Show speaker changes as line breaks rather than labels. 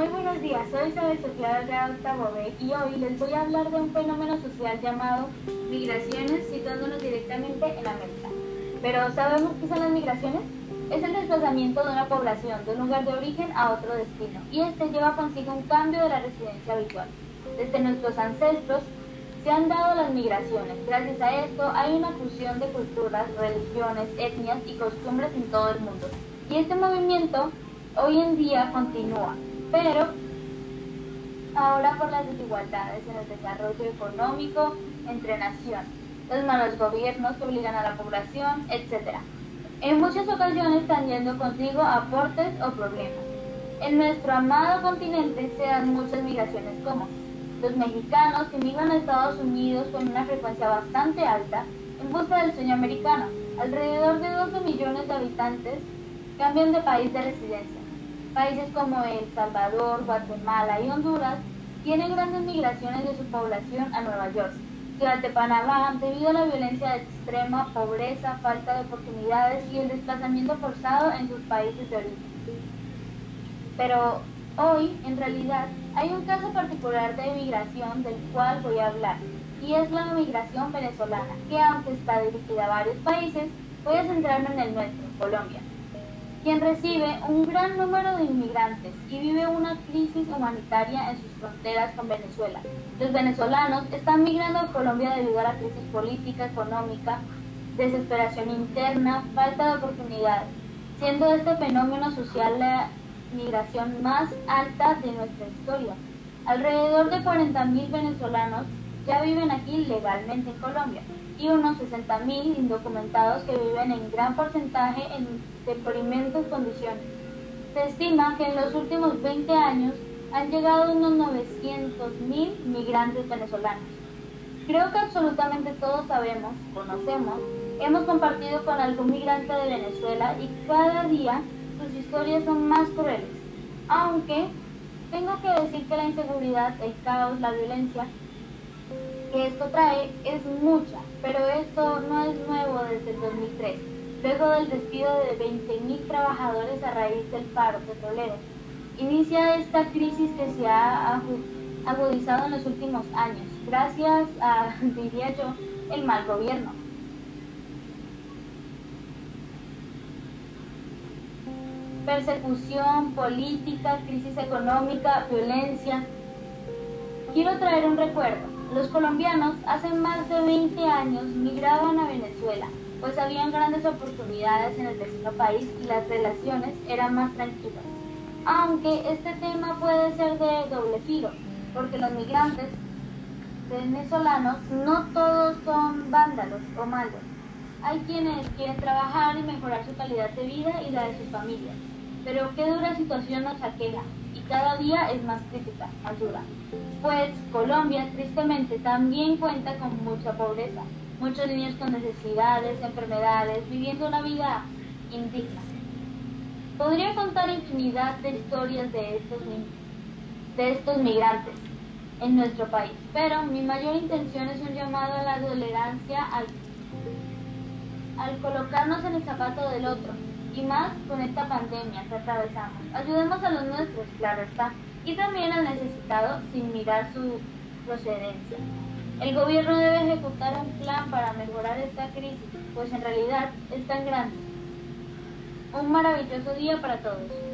Muy buenos días, soy Isabel Sofía de B y hoy les voy a hablar de un fenómeno social llamado migraciones, situándonos directamente en América. Pero ¿sabemos qué son las migraciones? Es el desplazamiento de una población de un lugar de origen a otro destino y este lleva consigo un cambio de la residencia habitual. Desde nuestros ancestros se han dado las migraciones. Gracias a esto hay una fusión de culturas, religiones, etnias y costumbres en todo el mundo. Y este movimiento hoy en día continúa pero ahora por las desigualdades en el desarrollo económico entre naciones, los malos gobiernos que obligan a la población, etc. En muchas ocasiones están yendo consigo aportes o problemas. En nuestro amado continente se dan muchas migraciones como los mexicanos que migran a Estados Unidos con una frecuencia bastante alta en busca del sueño americano. Alrededor de 12 millones de habitantes cambian de país de residencia Países como El Salvador, Guatemala y Honduras tienen grandes migraciones de su población a Nueva York, ciudad Panamá, debido a la violencia extrema, pobreza, falta de oportunidades y el desplazamiento forzado en sus países de origen. Pero hoy, en realidad, hay un caso particular de migración del cual voy a hablar, y es la migración venezolana, que aunque está dirigida a varios países, voy a centrarme en el nuestro, Colombia quien recibe un gran número de inmigrantes y vive una crisis humanitaria en sus fronteras con Venezuela. Los venezolanos están migrando a Colombia debido a la crisis política, económica, desesperación interna, falta de oportunidades, siendo este fenómeno social la migración más alta de nuestra historia. Alrededor de 40.000 venezolanos ya viven aquí legalmente en Colombia y unos 60.000 indocumentados que viven en gran porcentaje en deprimentes condiciones. Se estima que en los últimos 20 años han llegado unos 900.000 migrantes venezolanos. Creo que absolutamente todos sabemos, conocemos, hemos compartido con algún migrante de Venezuela y cada día sus historias son más crueles. Aunque tengo que decir que la inseguridad, el caos, la violencia que esto trae es mucha, pero esto no es nuevo desde el 2003, luego del despido de 20.000 trabajadores a raíz del paro petrolero. Inicia esta crisis que se ha agudizado en los últimos años, gracias a, diría yo, el mal gobierno. Persecución política, crisis económica, violencia. Quiero traer un recuerdo. Los colombianos hace más de 20 años migraban a Venezuela, pues habían grandes oportunidades en el vecino país y las relaciones eran más tranquilas. Aunque este tema puede ser de doble filo, porque los migrantes venezolanos no todos son vándalos o malos. Hay quienes quieren trabajar y mejorar su calidad de vida y la de sus familias. Pero qué dura situación nos aqueja y cada día es más crítica, dura. Pues Colombia tristemente también cuenta con mucha pobreza, muchos niños con necesidades, enfermedades, viviendo una vida indigna. Podría contar infinidad de historias de estos, de estos migrantes en nuestro país, pero mi mayor intención es un llamado a la tolerancia al, al colocarnos en el zapato del otro, y más con esta pandemia que atravesamos. Ayudemos a los nuestros, claro está, y también al necesitado sin mirar su procedencia. El gobierno debe ejecutar un plan para mejorar esta crisis, pues en realidad es tan grande. Un maravilloso día para todos.